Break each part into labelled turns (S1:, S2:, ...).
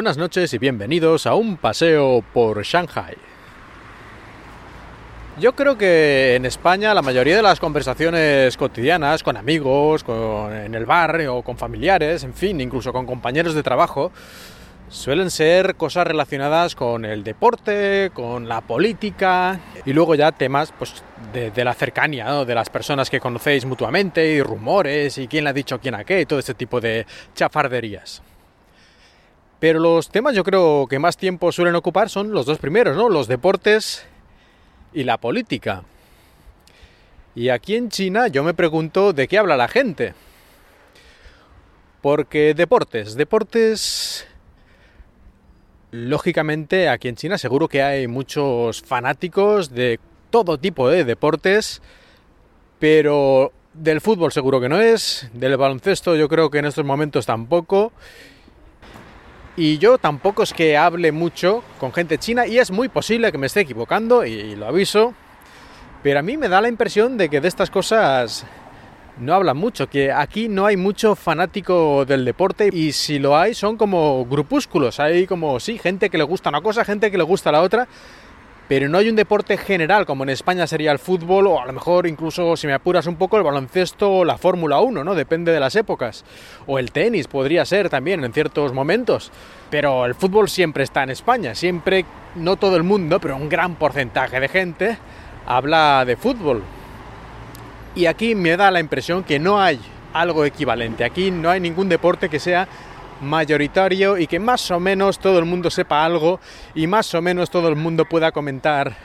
S1: Buenas noches y bienvenidos a un paseo por Shanghai. Yo creo que en España la mayoría de las conversaciones cotidianas con amigos, en el bar o con familiares, en fin, incluso con compañeros de trabajo, suelen ser cosas relacionadas con el deporte, con la política y luego ya temas pues, de, la cercanía, ¿no? de las personas que conocéis mutuamente y rumores y quién le ha dicho quién a qué y todo ese tipo de chafarderías. Pero los temas yo creo que más tiempo suelen ocupar son los dos primeros, ¿no? Los deportes y la política. Y aquí en China yo me pregunto de qué habla la gente. Porque deportes, deportes... Lógicamente aquí en China seguro que hay muchos fanáticos de todo tipo de deportes, pero del fútbol seguro que no es, del baloncesto yo creo que en estos momentos tampoco, y yo tampoco es que hable mucho con gente china y es muy posible que me esté equivocando y lo aviso. Pero a mí me da la impresión de que de estas cosas no hablan mucho, que aquí no hay mucho fanático del deporte y si lo hay son como grupúsculos, hay como, sí, gente que le gusta una cosa, gente que le gusta la otra, pero no hay un deporte general como en España sería el fútbol o a lo mejor incluso si me apuras un poco el baloncesto o la Fórmula 1, ¿no? Depende de las épocas. O el tenis podría ser también en ciertos momentos. Pero el fútbol siempre está en España, siempre, no todo el mundo, pero un gran porcentaje de gente habla de fútbol. Y aquí me da la impresión que no hay algo equivalente. Aquí no hay ningún deporte que sea mayoritario y que más o menos todo el mundo sepa algo y más o menos todo el mundo pueda comentar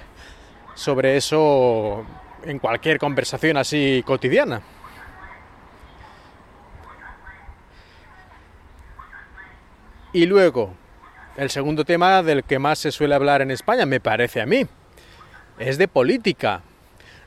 S1: sobre eso en cualquier conversación así cotidiana. Y luego, el segundo tema del que más se suele hablar en España, me parece a mí, es de política.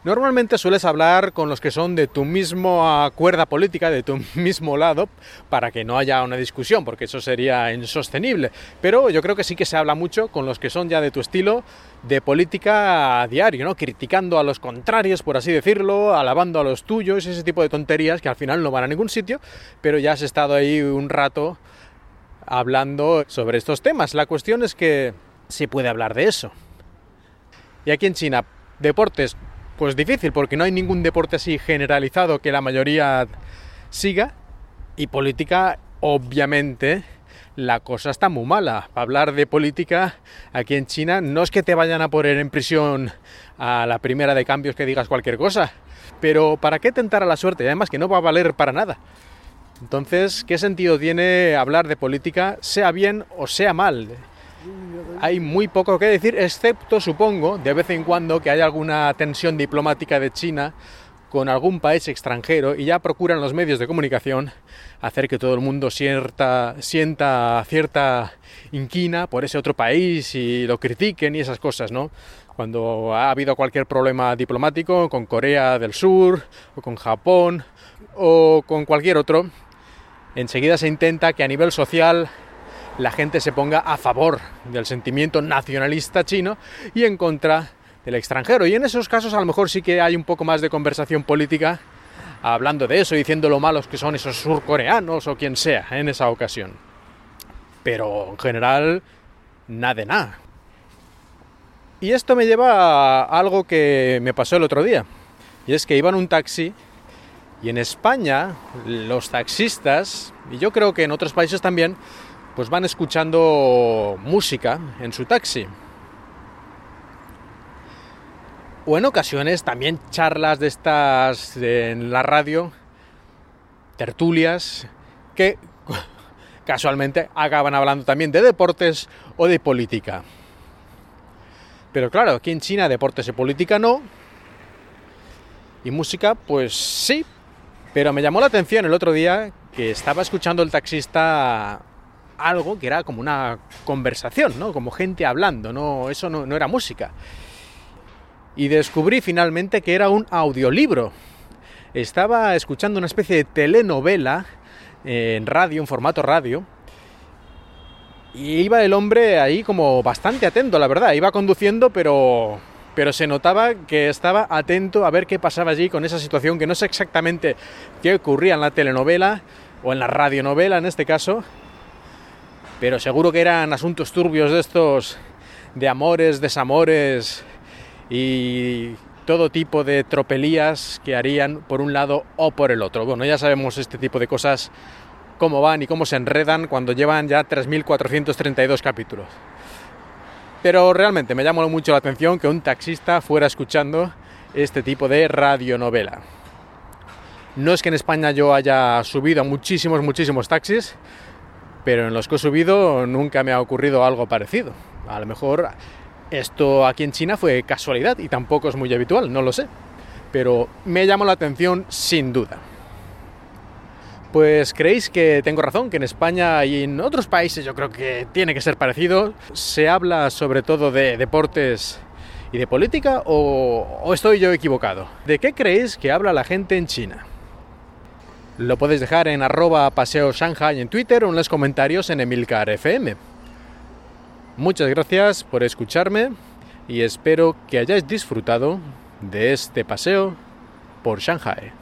S1: Normalmente sueles hablar con los que son de tu misma cuerda política, de tu mismo lado, para que no haya una discusión, porque eso sería insostenible. Pero yo creo que sí que se habla mucho con los que son ya de tu estilo de política a diario, ¿no? Criticando a los contrarios, por así decirlo, alabando a los tuyos, ese tipo de tonterías que al final no van a ningún sitio, pero ya has estado ahí un rato hablando sobre estos temas. La cuestión es que se puede hablar de eso. Y aquí en China, deportes pues difícil, porque no hay ningún deporte así generalizado que la mayoría siga. Y política, obviamente, la cosa está muy mala. Para hablar de política aquí en China, no es que te vayan a poner en prisión a la primera de cambios que digas cualquier cosa. Pero ¿para qué tentar a la suerte? Además que no va a valer para nada. Entonces, ¿qué sentido tiene hablar de política, sea bien o sea mal? Hay muy poco que decir, excepto, supongo, de vez en cuando que hay alguna tensión diplomática de China con algún país extranjero y ya procuran los medios de comunicación hacer que todo el mundo sienta, sienta cierta inquina por ese otro país y lo critiquen y esas cosas, ¿no? Cuando ha habido cualquier problema diplomático con Corea del Sur o con Japón o con cualquier otro, enseguida se intenta que a nivel social la gente se ponga a favor del sentimiento nacionalista chino y en contra del extranjero. Y en esos casos a lo mejor sí que hay un poco más de conversación política hablando de eso, diciendo lo malos que son esos surcoreanos o quien sea en esa ocasión. Pero en general, nada de nada. Y esto me lleva a algo que me pasó el otro día. Y es que iba en un taxi y en España los taxistas, y yo creo que en otros países también, pues van escuchando música en su taxi. O en ocasiones también charlas de estas en la radio, tertulias, que casualmente acaban hablando también de deportes o de política. Pero claro, aquí en China deportes y política no. Y música, pues sí. Pero me llamó la atención el otro día que estaba escuchando el taxista algo que era como una conversación, ¿no? Como gente hablando, no, eso no, no era música. Y descubrí finalmente que era un audiolibro. Estaba escuchando una especie de telenovela en radio, en formato radio, y iba el hombre ahí como bastante atento, la verdad. Iba conduciendo, pero, pero se notaba que estaba atento a ver qué pasaba allí con esa situación, que no sé exactamente qué ocurría en la telenovela o en la radionovela en este caso, pero seguro que eran asuntos turbios de estos, de amores, desamores y todo tipo de tropelías que harían por un lado o por el otro. Bueno, ya sabemos este tipo de cosas, cómo van y cómo se enredan cuando llevan ya 3.432 capítulos. Pero realmente me llamó mucho la atención que un taxista fuera escuchando este tipo de radionovela. No es que en España yo haya subido a muchísimos, muchísimos taxis, pero en los que he subido nunca me ha ocurrido algo parecido. A lo mejor esto aquí en China fue casualidad y tampoco es muy habitual, no lo sé. Pero me llamó la atención sin duda. Pues creéis que tengo razón, que en España y en otros países yo creo que tiene que ser parecido. Se habla sobre todo de deportes y de política o, o estoy yo equivocado. ¿De qué creéis que habla la gente en China? Lo podéis dejar en arroba paseo Shanghai en Twitter o en los comentarios en Emilcar FM. Muchas gracias por escucharme y espero que hayáis disfrutado de este paseo por Shanghai.